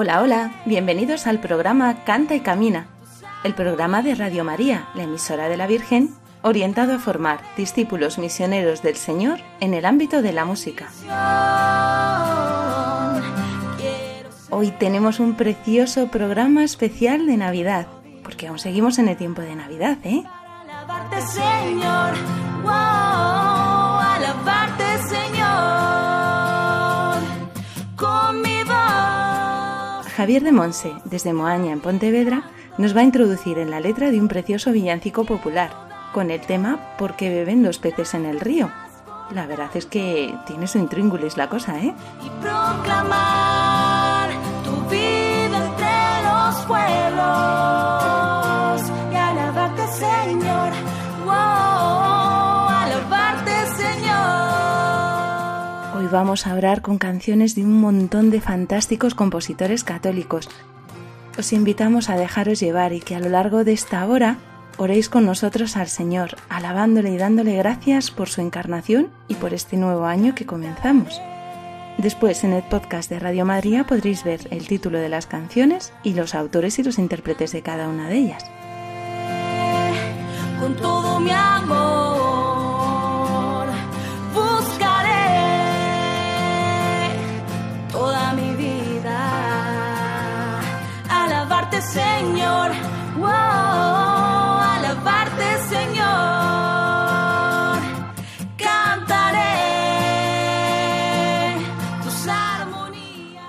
Hola, hola, bienvenidos al programa Canta y Camina, el programa de Radio María, la emisora de la Virgen, orientado a formar discípulos misioneros del Señor en el ámbito de la música. Hoy tenemos un precioso programa especial de Navidad, porque aún seguimos en el tiempo de Navidad, ¿eh? Alabarte Señor, wow, alabarte Javier de Monse, desde Moaña, en Pontevedra, nos va a introducir en la letra de un precioso villancico popular, con el tema ¿Por qué beben los peces en el río? La verdad es que tiene su intríngulis la cosa, ¿eh? y proclamar Señor. Hoy vamos a orar con canciones de un montón de fantásticos compositores católicos. Os invitamos a dejaros llevar y que a lo largo de esta hora oréis con nosotros al Señor, alabándole y dándole gracias por su encarnación y por este nuevo año que comenzamos. Después en el podcast de Radio María podréis ver el título de las canciones y los autores y los intérpretes de cada una de ellas. con todo mi amor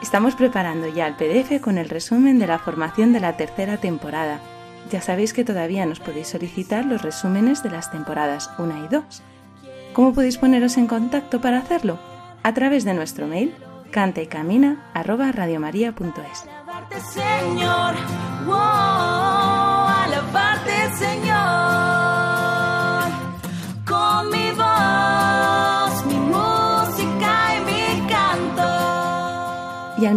Estamos preparando ya el PDF con el resumen de la formación de la tercera temporada. Ya sabéis que todavía nos podéis solicitar los resúmenes de las temporadas 1 y 2. ¿Cómo podéis poneros en contacto para hacerlo? A través de nuestro mail cantaycamina@radiomaria.es. Alabarte Señor, wow, alabarte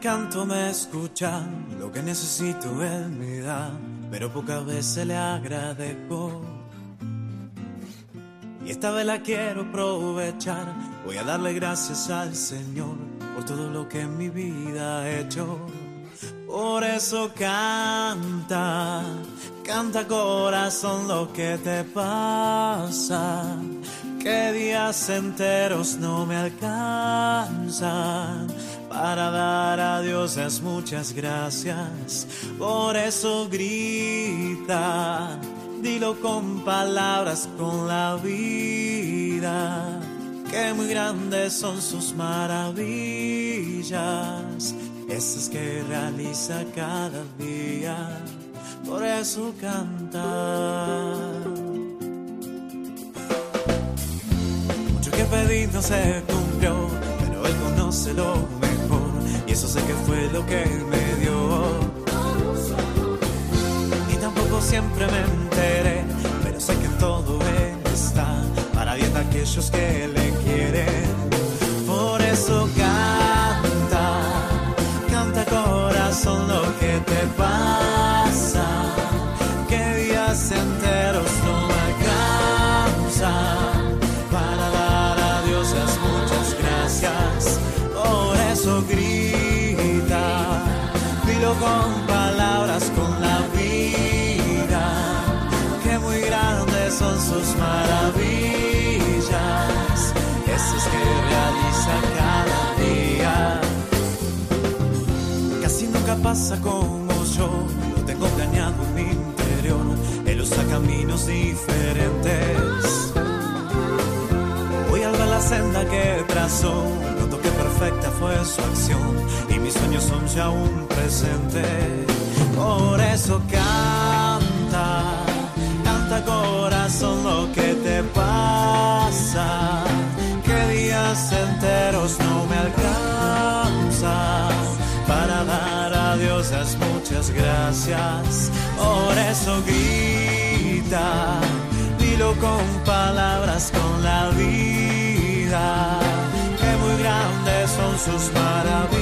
Canto me escucha, lo que necesito él me da, pero pocas veces le agradezco. Y esta vez la quiero aprovechar, voy a darle gracias al Señor por todo lo que en mi vida ha hecho. Por eso canta, canta corazón lo que te pasa, que días enteros no me alcanzan para dar a Dios las muchas gracias. Por eso grita, dilo con palabras, con la vida, que muy grandes son sus maravillas, esas que realiza cada día. Por eso canta. Mucho que pedí no se cumplió, pero él conoce lo y eso sé que fue lo que me dio. Y tampoco siempre me enteré, pero sé que todo está para bien de aquellos que le quieren. Por eso pasa como yo, lo tengo planeado en mi interior, él usa caminos diferentes. Voy al ver la senda que trazó, noto que perfecta fue su acción. Y mis sueños son ya un presente. Por eso canta, canta corazón lo que te pasa, que días enteros no me alcanza Muchas gracias. Por eso grita, dilo con palabras, con la vida, que muy grandes son sus maravillas,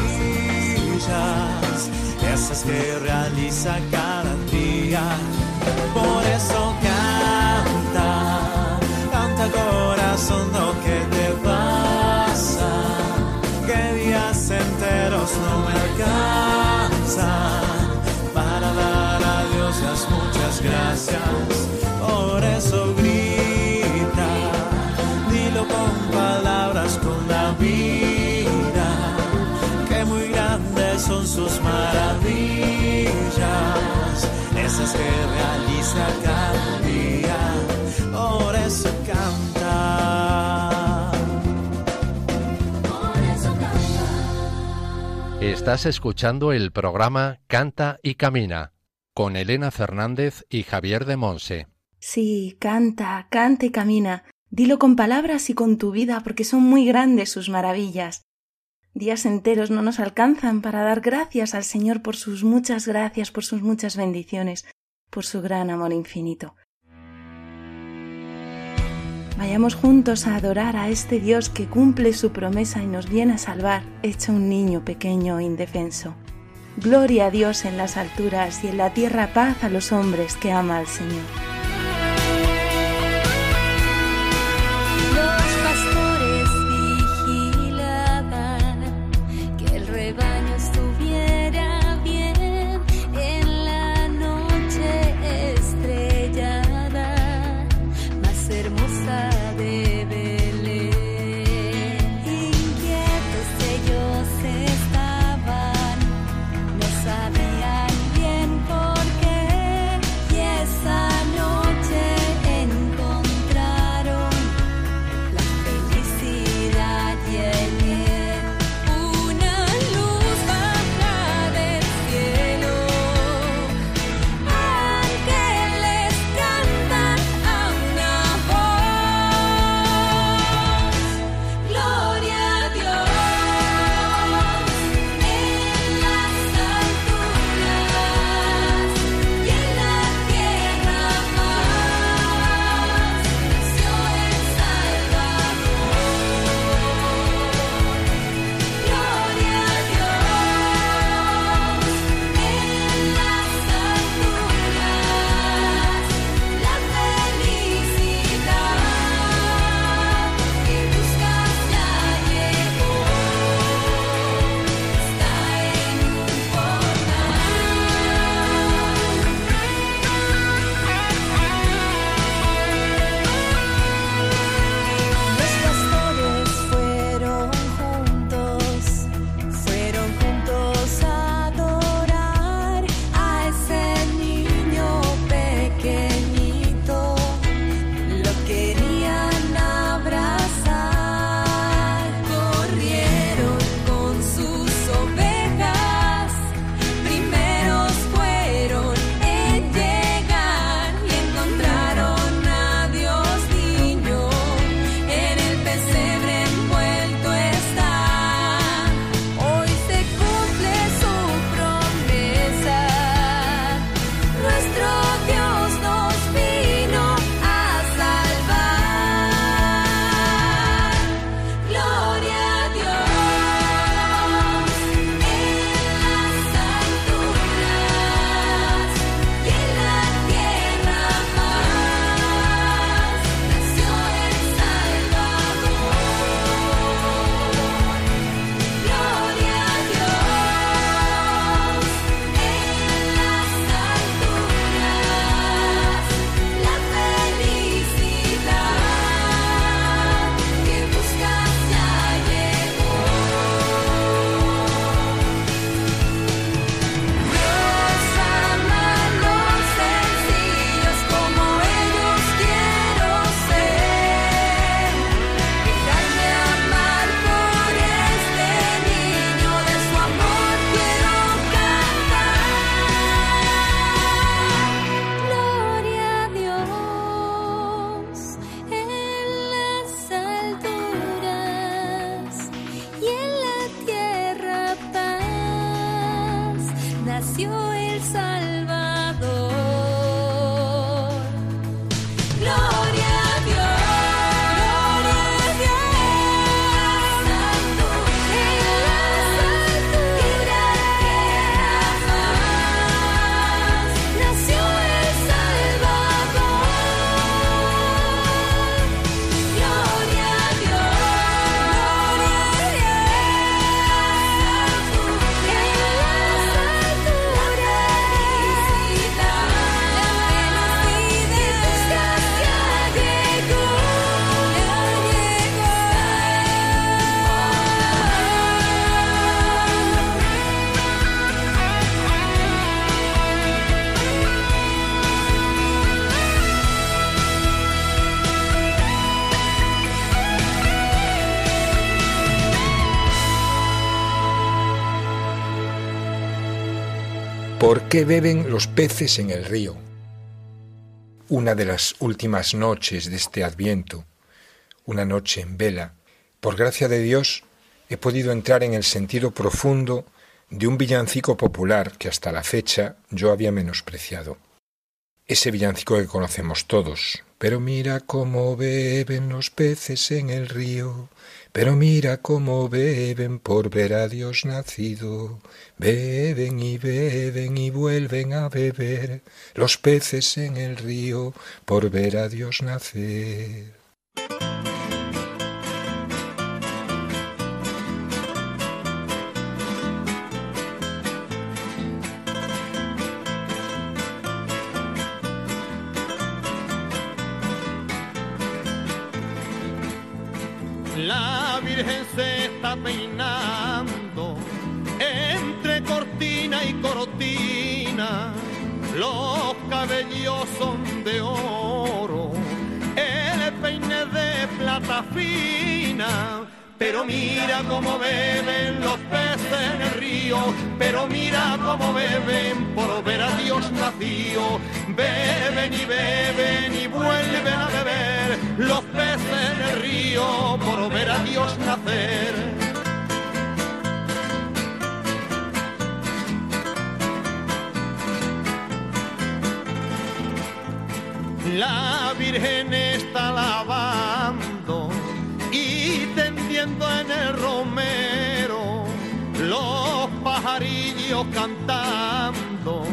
esas que realiza cada día. Por eso canta, canta corazón lo que te pasa, que días enteros no me alcanzan gracias. Por eso grita, dilo con palabras, con la vida, que muy grandes son sus maravillas, esas que realiza cada día. Por eso canta. Estás escuchando el programa Canta y Camina con Elena Fernández y Javier de Monse. Sí, canta, canta y camina. Dilo con palabras y con tu vida, porque son muy grandes sus maravillas. Días enteros no nos alcanzan para dar gracias al Señor por sus muchas gracias, por sus muchas bendiciones, por su gran amor infinito. Vayamos juntos a adorar a este Dios que cumple su promesa y nos viene a salvar, hecho un niño pequeño e indefenso. Gloria a Dios en las alturas y en la tierra paz a los hombres que ama al Señor. ¿Por qué beben los peces en el río? Una de las últimas noches de este adviento, una noche en vela, por gracia de Dios he podido entrar en el sentido profundo de un villancico popular que hasta la fecha yo había menospreciado. Ese villancico que conocemos todos. Pero mira cómo beben los peces en el río, pero mira cómo beben por ver a Dios nacido. Beben y beben y vuelven a beber los peces en el río por ver a Dios nacer. Los cabellos son de oro, el peine de plata fina pero mira cómo beben los peces en el río, pero mira cómo beben por ver a Dios nacido. Beben y beben y vuelven a beber los peces en el río por ver a Dios nacer. La Virgen está lavando y tendiendo en el romero los pajarillos cantando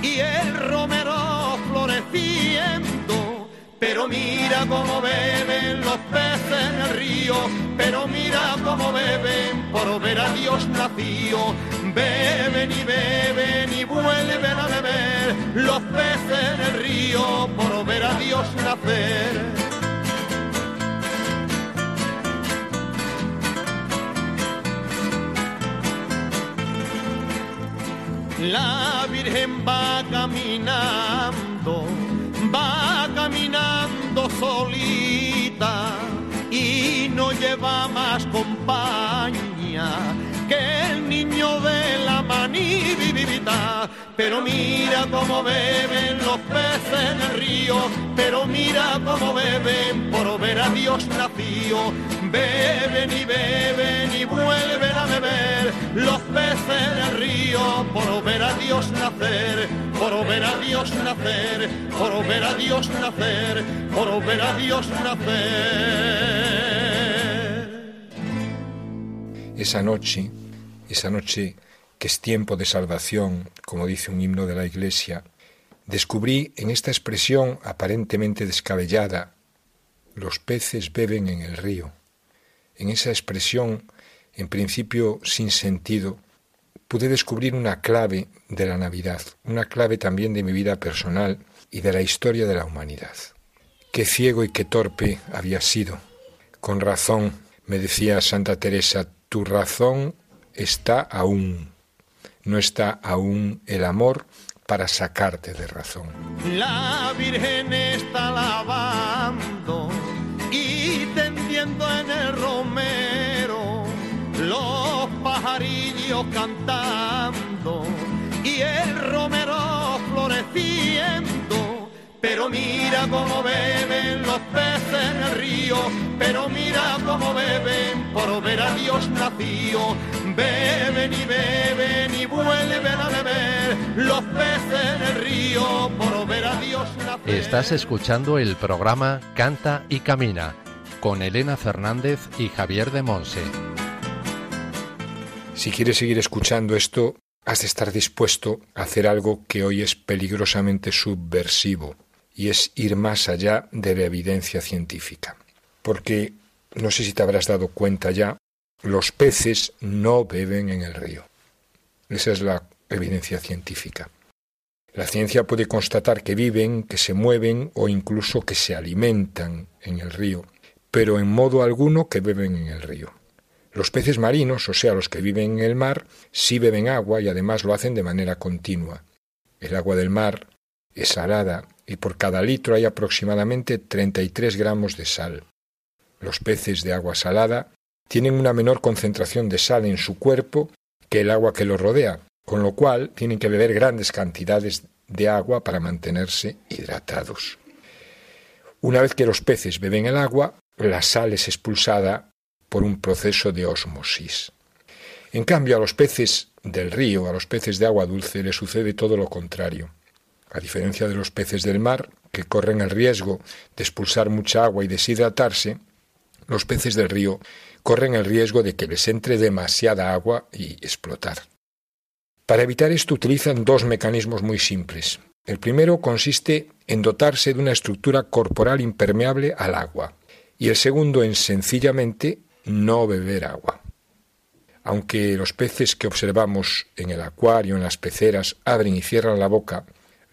y el romero floreciendo. Pero mira cómo beben los peces en el río, pero mira cómo beben por ver a Dios nacido. Beben y beben y vuelven a beber los peces en el río por ver a Dios nacer. La Virgen va caminando, va caminando solita y no lleva más compañía de la manivivita. Pero mira cómo beben los peces en el río, pero mira cómo beben por ver a Dios nacido. Beben y beben y vuelven a beber los peces en el río por ver a Dios nacer, por ver a Dios nacer, por ver a Dios nacer, por ver a Dios nacer. Esa noche, esa noche que es tiempo de salvación, como dice un himno de la Iglesia, descubrí en esta expresión aparentemente descabellada, los peces beben en el río en esa expresión, en principio sin sentido, pude descubrir una clave de la Navidad, una clave también de mi vida personal y de la historia de la humanidad. Qué ciego y qué torpe había sido. Con razón, me decía Santa Teresa, tu razón está aún. No está aún el amor para sacarte de razón. La Virgen está lavando y tendiendo en el romero los pajarillos cantando y el romero floreciendo. Pero mira cómo beben los peces en el río, pero mira cómo beben por ver a Dios nacido. Beben y beben y vuelven a beber los peces en el río por ver a Dios nacer. Estás escuchando el programa Canta y Camina con Elena Fernández y Javier de Monse. Si quieres seguir escuchando esto, has de estar dispuesto a hacer algo que hoy es peligrosamente subversivo, y es ir más allá de la evidencia científica. Porque, no sé si te habrás dado cuenta ya, los peces no beben en el río. Esa es la evidencia científica. La ciencia puede constatar que viven, que se mueven o incluso que se alimentan en el río, pero en modo alguno que beben en el río. Los peces marinos, o sea, los que viven en el mar, sí beben agua y además lo hacen de manera continua. El agua del mar es salada y por cada litro hay aproximadamente 33 gramos de sal. Los peces de agua salada tienen una menor concentración de sal en su cuerpo que el agua que los rodea, con lo cual tienen que beber grandes cantidades de agua para mantenerse hidratados. Una vez que los peces beben el agua, la sal es expulsada por un proceso de osmosis. En cambio, a los peces del río, a los peces de agua dulce, les sucede todo lo contrario. A diferencia de los peces del mar, que corren el riesgo de expulsar mucha agua y deshidratarse, los peces del río corren el riesgo de que les entre demasiada agua y explotar. Para evitar esto utilizan dos mecanismos muy simples. El primero consiste en dotarse de una estructura corporal impermeable al agua y el segundo en sencillamente no beber agua. Aunque los peces que observamos en el acuario, en las peceras, abren y cierran la boca,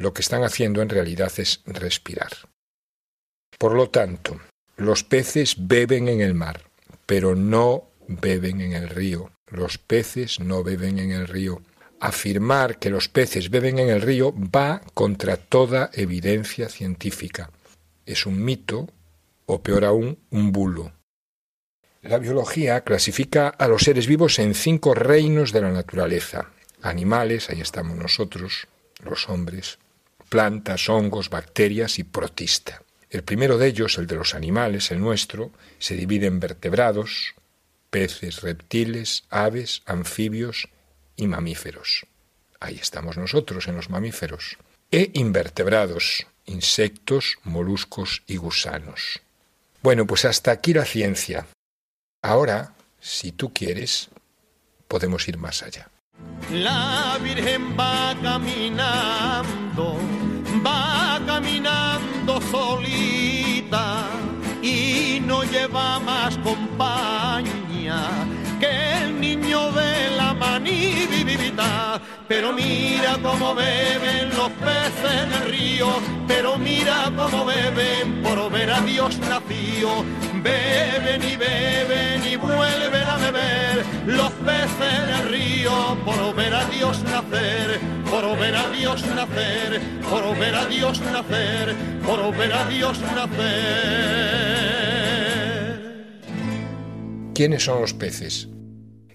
lo que están haciendo en realidad es respirar. Por lo tanto, los peces beben en el mar, pero no beben en el río. Los peces no beben en el río. Afirmar que los peces beben en el río va contra toda evidencia científica. Es un mito, o peor aún, un bulo. La biología clasifica a los seres vivos en cinco reinos de la naturaleza. Animales, ahí estamos nosotros, los hombres, plantas, hongos, bacterias y protista. El primero de ellos, el de los animales, el nuestro, se divide en vertebrados, peces, reptiles, aves, anfibios y mamíferos. Ahí estamos nosotros en los mamíferos. E invertebrados, insectos, moluscos y gusanos. Bueno, pues hasta aquí la ciencia. Ahora, si tú quieres, podemos ir más allá. La Virgen va caminando, va caminando solita y no lleva más compañía que el niño de la manivivita. Pero mira cómo beben los peces en el río, pero mira cómo beben por ver a Dios nacido. Beben y beben y vuelven a beber los peces en el río por ver a Dios nacer, por ver a Dios nacer, por ver a Dios nacer, por ver a Dios nacer. ¿Quiénes son los peces?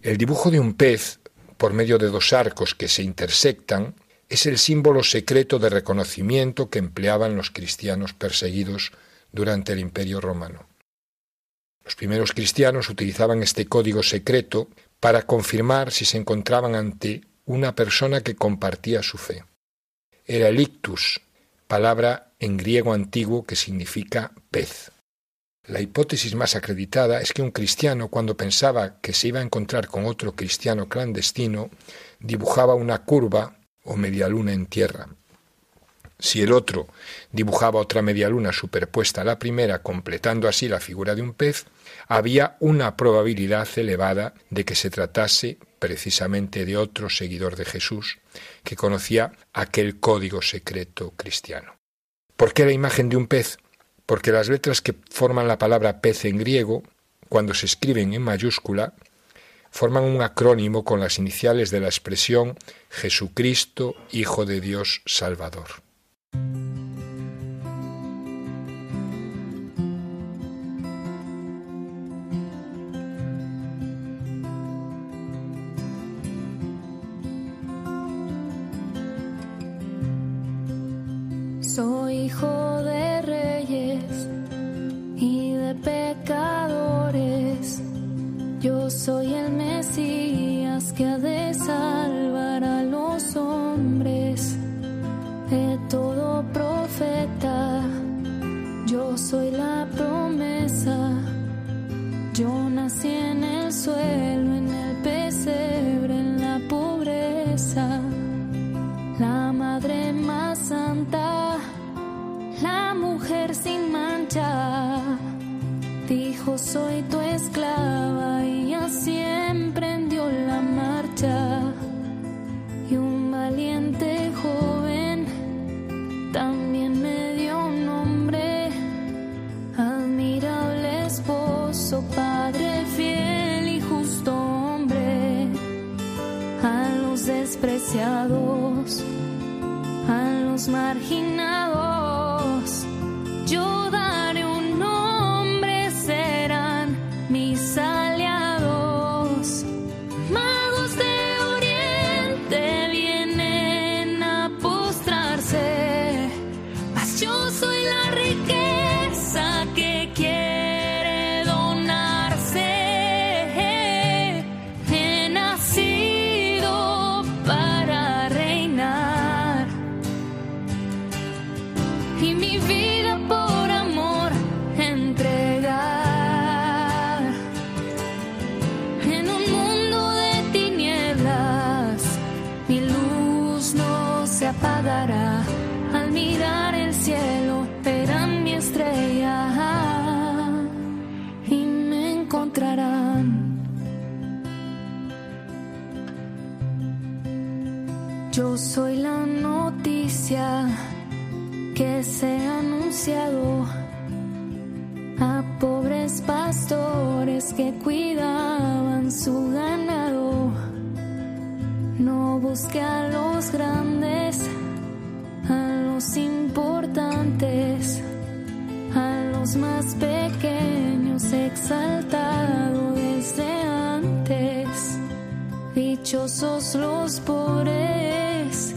El dibujo de un pez, por medio de dos arcos que se intersectan, es el símbolo secreto de reconocimiento que empleaban los cristianos perseguidos durante el Imperio romano. Los primeros cristianos utilizaban este código secreto para confirmar si se encontraban ante una persona que compartía su fe. Era el ictus, palabra en griego antiguo que significa pez. La hipótesis más acreditada es que un cristiano, cuando pensaba que se iba a encontrar con otro cristiano clandestino, dibujaba una curva o media luna en tierra. Si el otro dibujaba otra media luna superpuesta a la primera, completando así la figura de un pez, había una probabilidad elevada de que se tratase precisamente de otro seguidor de Jesús que conocía aquel código secreto cristiano. ¿Por qué la imagen de un pez? Porque las letras que forman la palabra pez en griego, cuando se escriben en mayúscula, forman un acrónimo con las iniciales de la expresión Jesucristo, Hijo de Dios Salvador. Soy hijo Yo soy el Mesías que ha de salvar a los hombres de todo profeta. Yo soy la promesa. Yo nací en el suelo, en el pesebre, en la pobreza. La madre más santa, la mujer sin mancha, soy tu esclava y así emprendió la marcha. Y un valiente joven también me dio un nombre, admirable esposo, padre fiel y justo hombre a los despreciados, a los marginados. Los pobres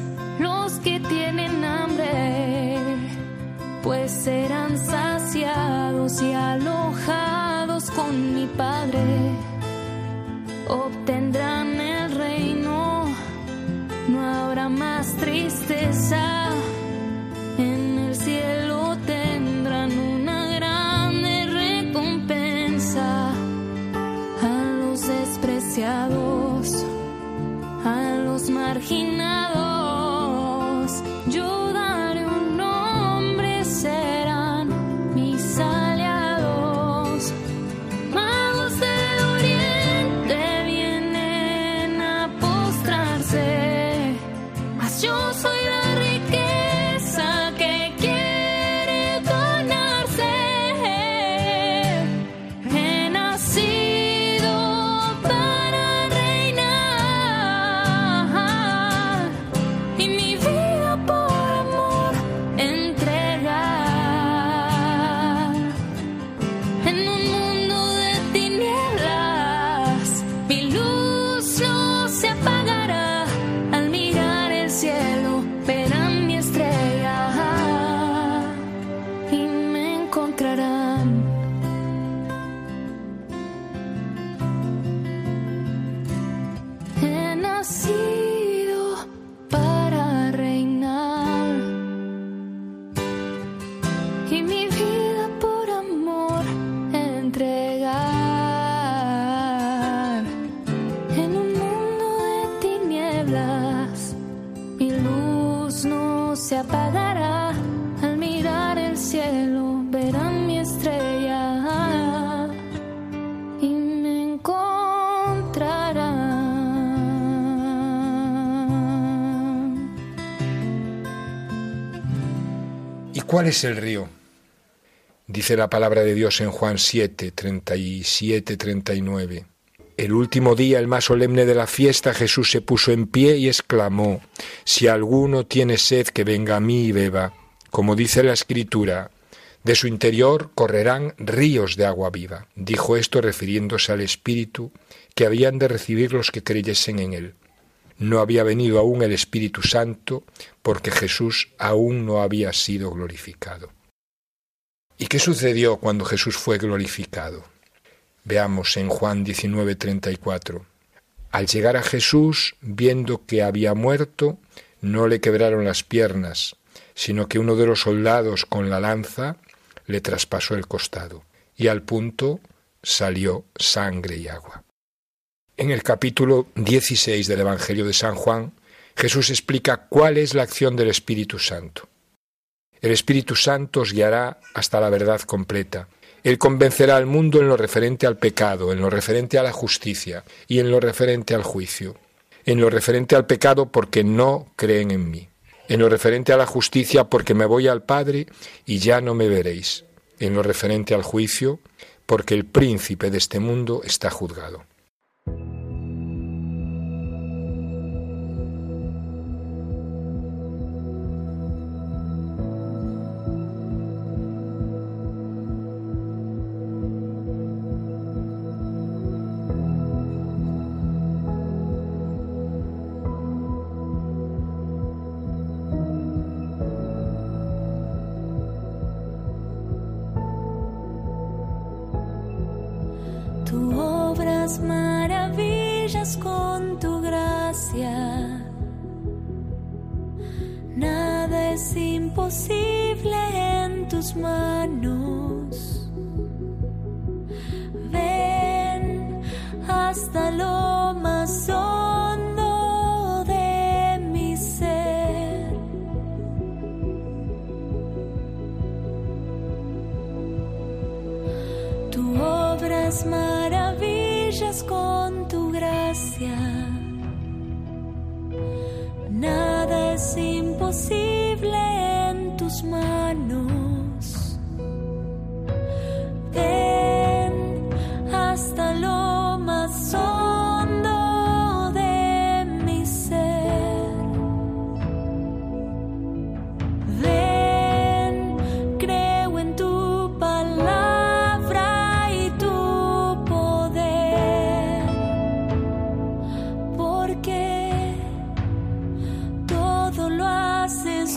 que tienen hambre, pues serán saciados y alojados con mi Padre. Obtendrán el reino, no habrá más tristeza. En el cielo tendrán una grande recompensa a los despreciados, los marginados ¿Cuál es el río? Dice la palabra de Dios en Juan 7, 37, 39. El último día, el más solemne de la fiesta, Jesús se puso en pie y exclamó, Si alguno tiene sed, que venga a mí y beba. Como dice la Escritura, de su interior correrán ríos de agua viva. Dijo esto refiriéndose al Espíritu que habían de recibir los que creyesen en él. No había venido aún el Espíritu Santo porque Jesús aún no había sido glorificado. ¿Y qué sucedió cuando Jesús fue glorificado? Veamos en Juan 19:34. Al llegar a Jesús, viendo que había muerto, no le quebraron las piernas, sino que uno de los soldados con la lanza le traspasó el costado, y al punto salió sangre y agua. En el capítulo 16 del Evangelio de San Juan, Jesús explica cuál es la acción del Espíritu Santo. El Espíritu Santo os guiará hasta la verdad completa. Él convencerá al mundo en lo referente al pecado, en lo referente a la justicia y en lo referente al juicio. En lo referente al pecado porque no creen en mí. En lo referente a la justicia porque me voy al Padre y ya no me veréis. En lo referente al juicio porque el príncipe de este mundo está juzgado.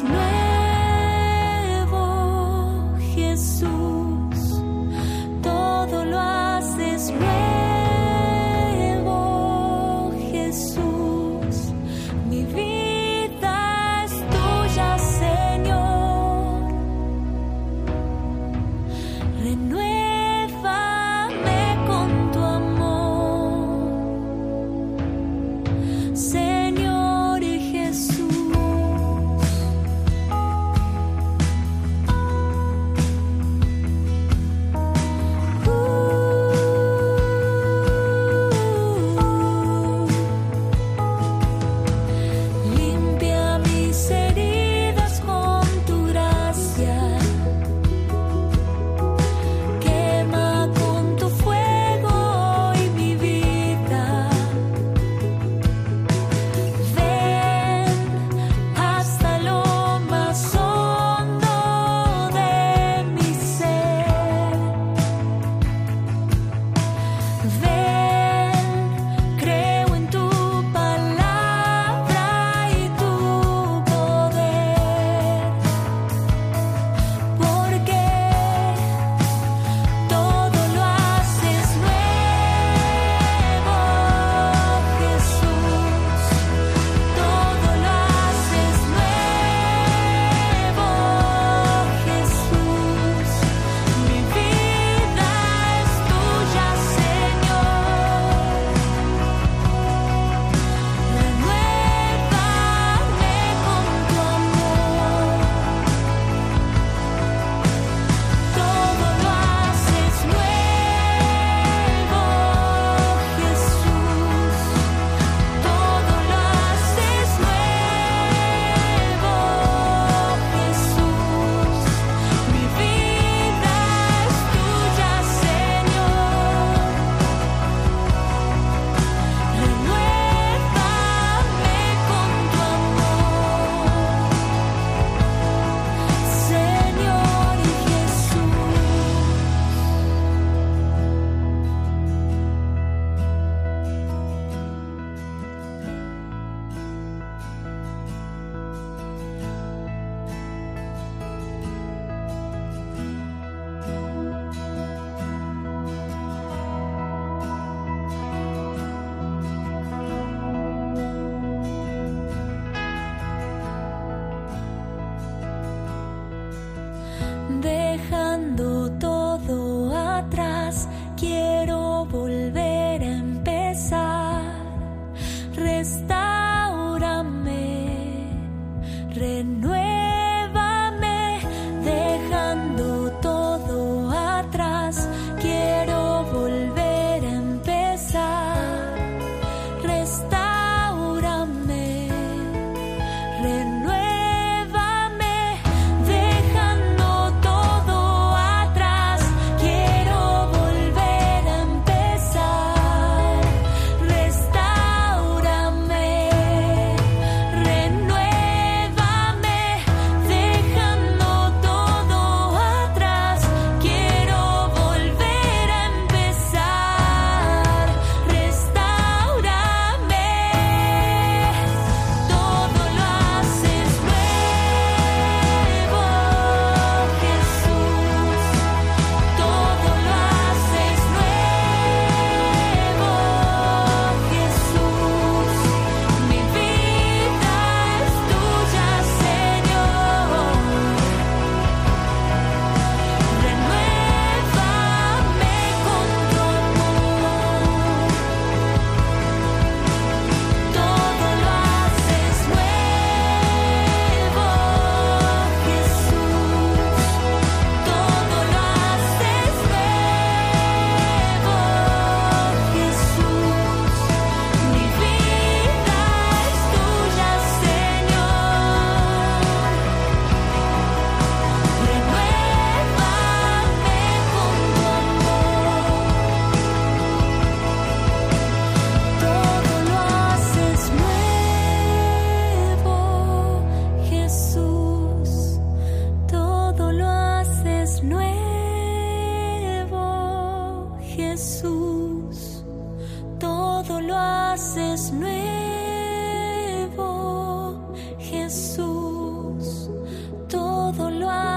Christmas.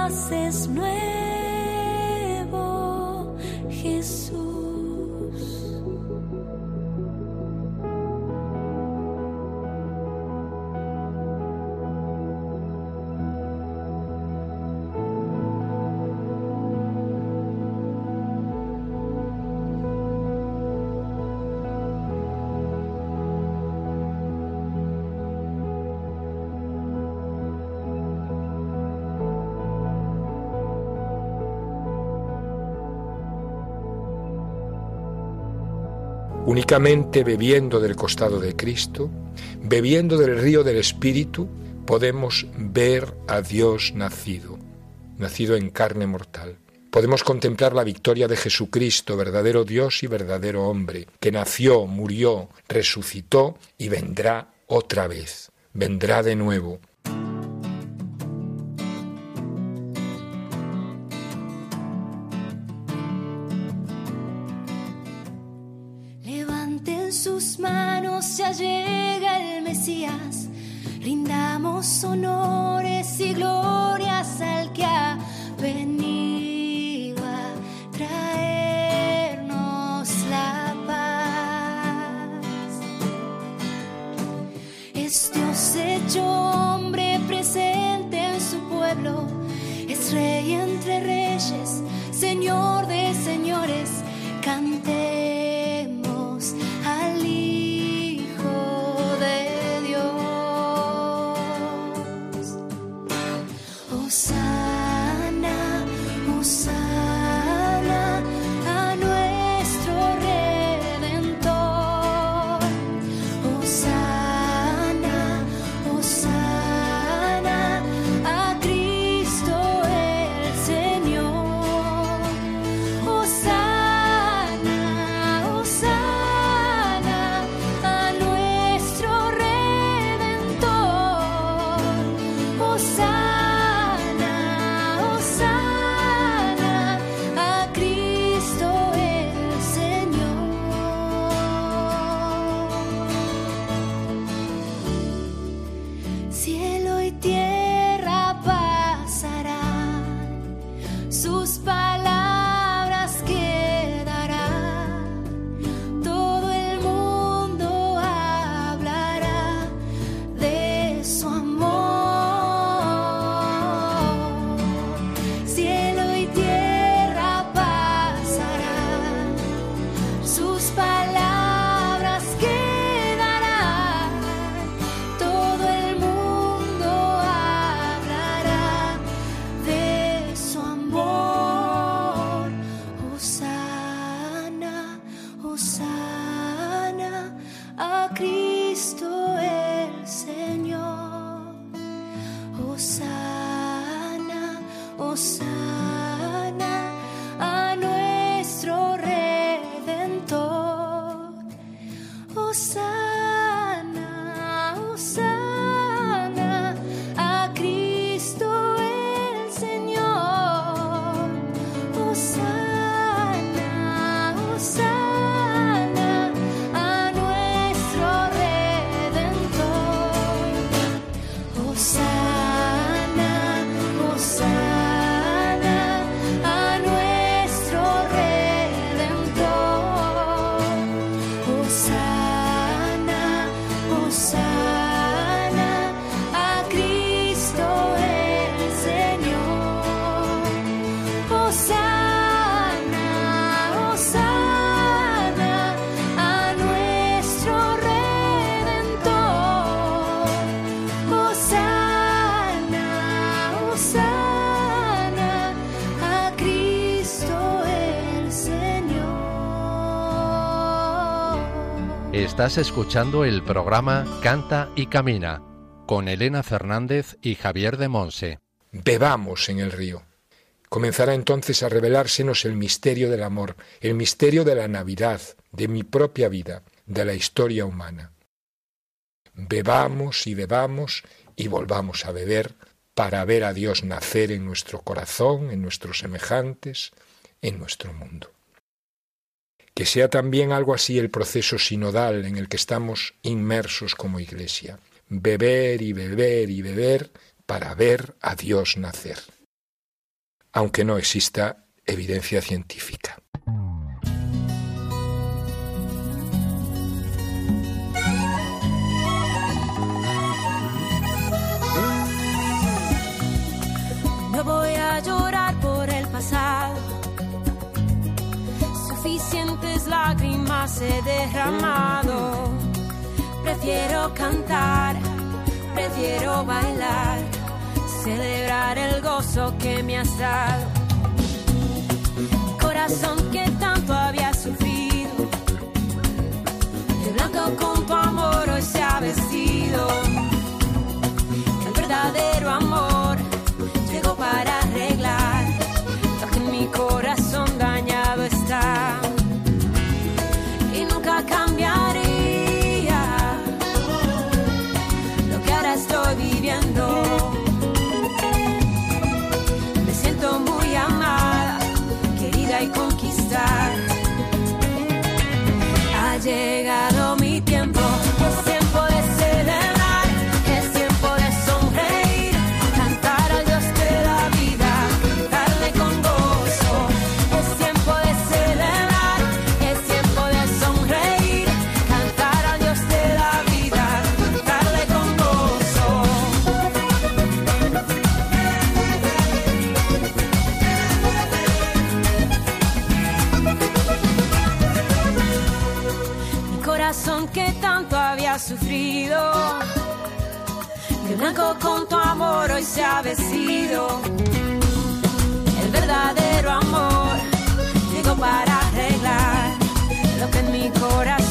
Haces nuevo. Únicamente bebiendo del costado de Cristo, bebiendo del río del Espíritu, podemos ver a Dios nacido, nacido en carne mortal. Podemos contemplar la victoria de Jesucristo, verdadero Dios y verdadero hombre, que nació, murió, resucitó y vendrá otra vez, vendrá de nuevo so. Estás escuchando el programa Canta y Camina con Elena Fernández y Javier de Monse. Bebamos en el río. Comenzará entonces a revelársenos el misterio del amor, el misterio de la Navidad, de mi propia vida, de la historia humana. Bebamos y bebamos y volvamos a beber para ver a Dios nacer en nuestro corazón, en nuestros semejantes, en nuestro mundo. Que sea también algo así el proceso sinodal en el que estamos inmersos como iglesia. Beber y beber y beber para ver a Dios nacer, aunque no exista evidencia científica. Lágrimas he derramado. Prefiero cantar, prefiero bailar, celebrar el gozo que me has dado. Corazón que tanto había sufrido, de blanco con tu amor hoy se ha vestido. El verdadero amor que tanto había sufrido, de blanco con tu amor hoy se ha vestido. El verdadero amor llegó para arreglar lo que en mi corazón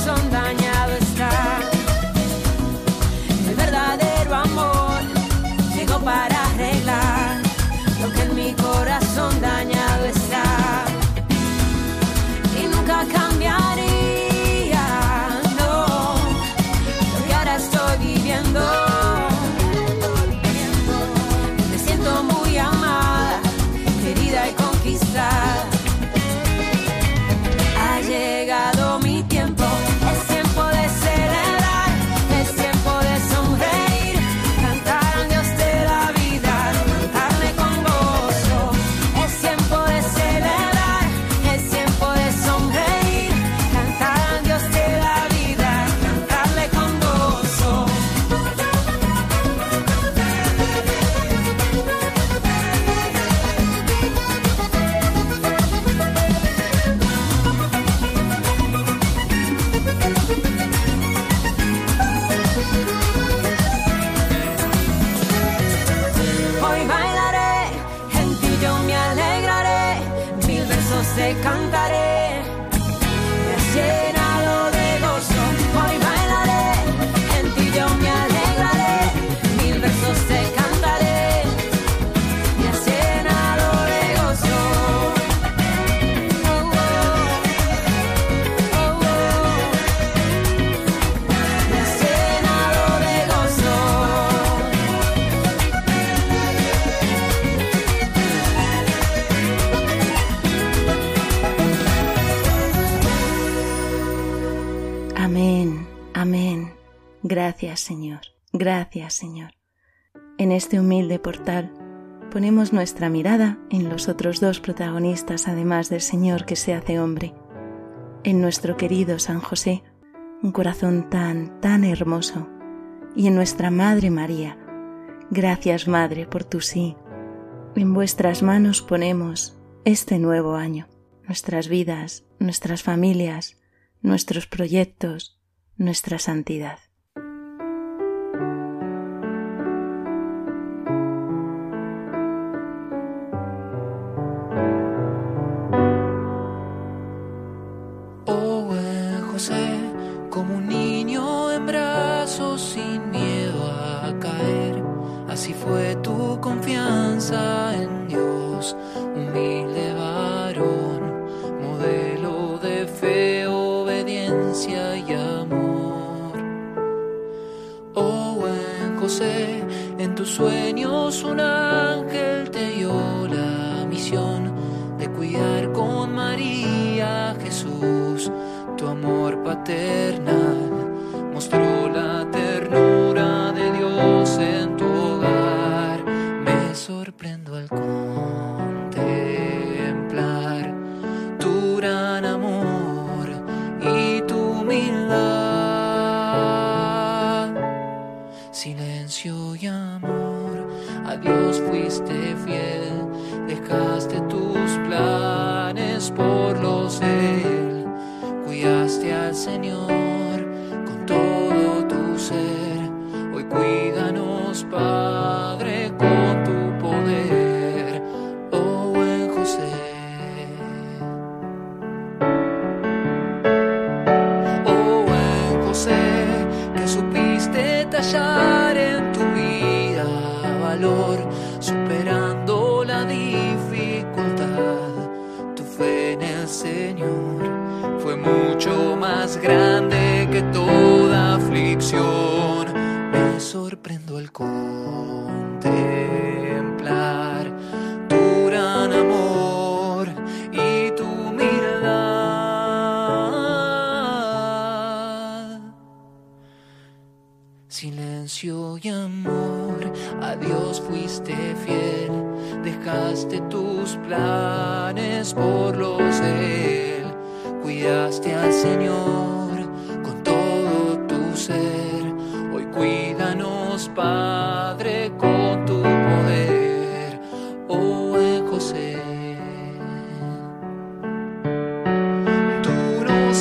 Señor, gracias Señor. En este humilde portal ponemos nuestra mirada en los otros dos protagonistas, además del Señor que se hace hombre, en nuestro querido San José, un corazón tan, tan hermoso, y en nuestra Madre María. Gracias Madre por tu sí. En vuestras manos ponemos este nuevo año, nuestras vidas, nuestras familias, nuestros proyectos, nuestra santidad. sueños un ángel te dio la misión de cuidar con María Jesús tu amor paternal.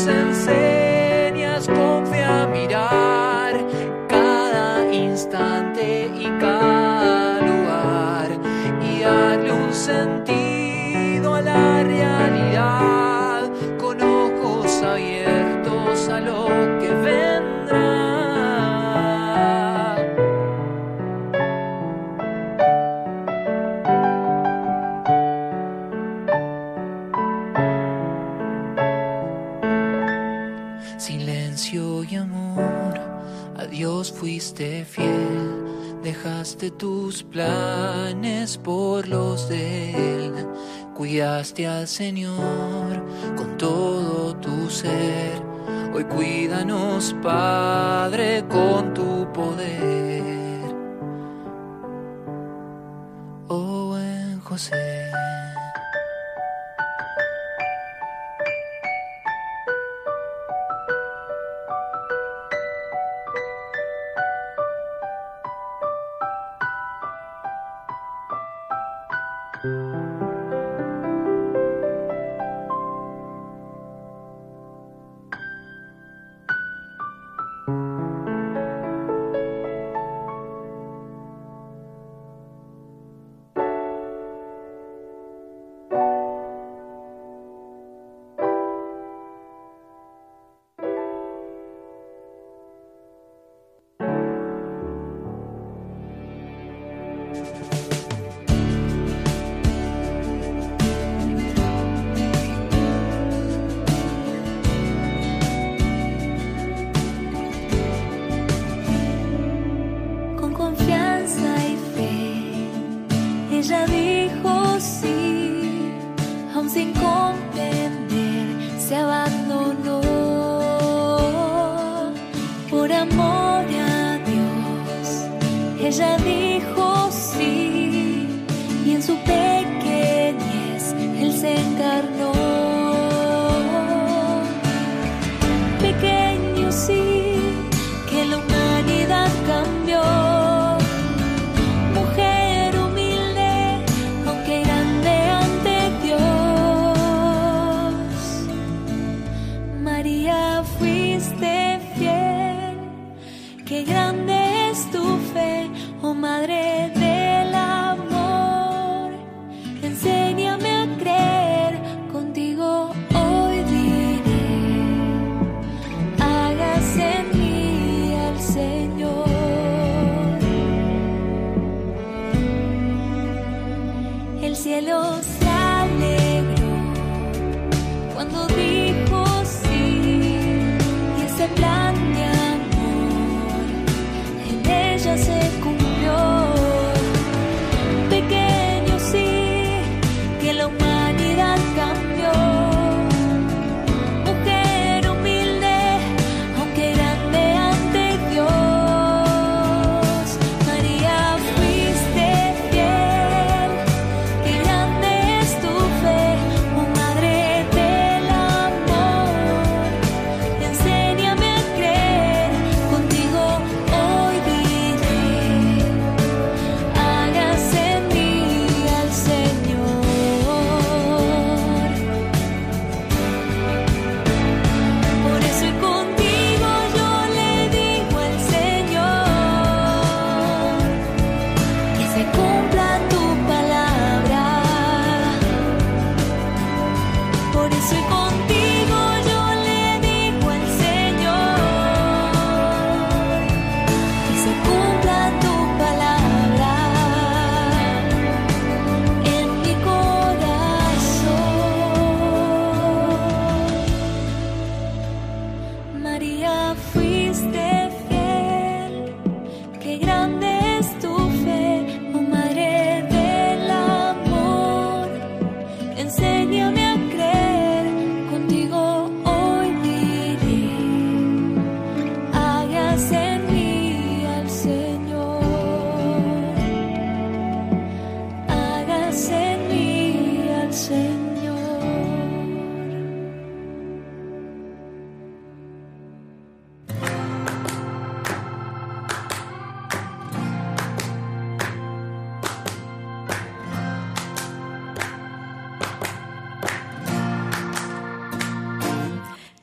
sensations. tus planes por los de Él. Cuidaste al Señor con todo tu ser. Hoy cuídanos, Padre, con tu poder.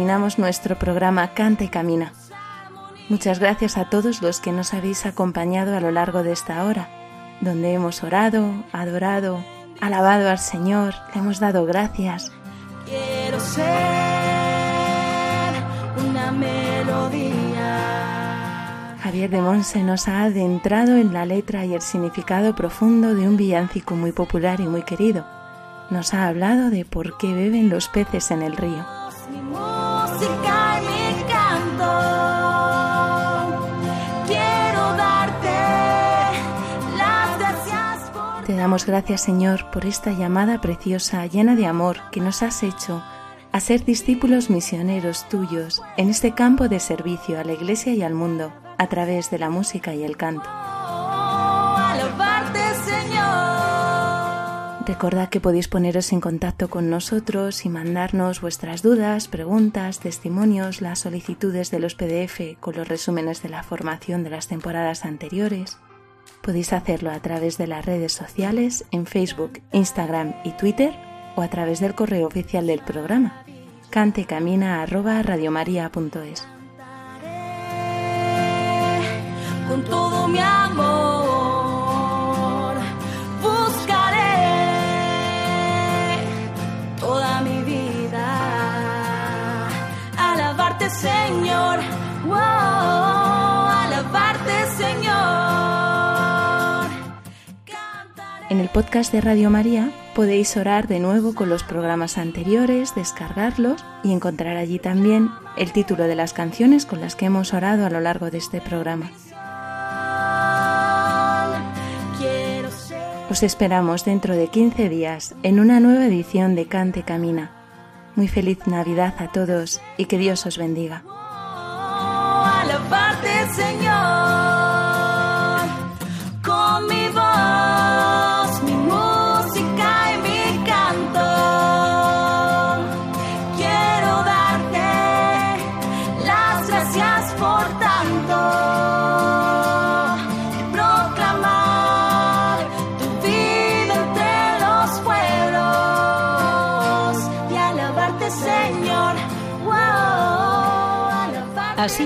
Terminamos nuestro programa Canta y Camina. Muchas gracias a todos los que nos habéis acompañado a lo largo de esta hora, donde hemos orado, adorado, alabado al Señor, le hemos dado gracias. Quiero ser una melodía. Javier de Monse nos ha adentrado en la letra y el significado profundo de un villancico muy popular y muy querido. Nos ha hablado de por qué beben los peces en el río. Te damos gracias, Señor, por esta llamada preciosa, llena de amor, que nos has hecho a ser discípulos misioneros tuyos en este campo de servicio a la Iglesia y al mundo, a través de la música y el canto. Recordad que podéis poneros en contacto con nosotros y mandarnos vuestras dudas, preguntas, testimonios, las solicitudes de los PDF con los resúmenes de la formación de las temporadas anteriores. Podéis hacerlo a través de las redes sociales en Facebook, Instagram y Twitter o a través del correo oficial del programa cantecamina@radiomaria.es. Con todo mi Señor, wow, alabarte Señor. En el podcast de Radio María podéis orar de nuevo con los programas anteriores, descargarlos y encontrar allí también el título de las canciones con las que hemos orado a lo largo de este programa. Os esperamos dentro de 15 días en una nueva edición de Cante Camina. Muy feliz Navidad a todos y que Dios os bendiga.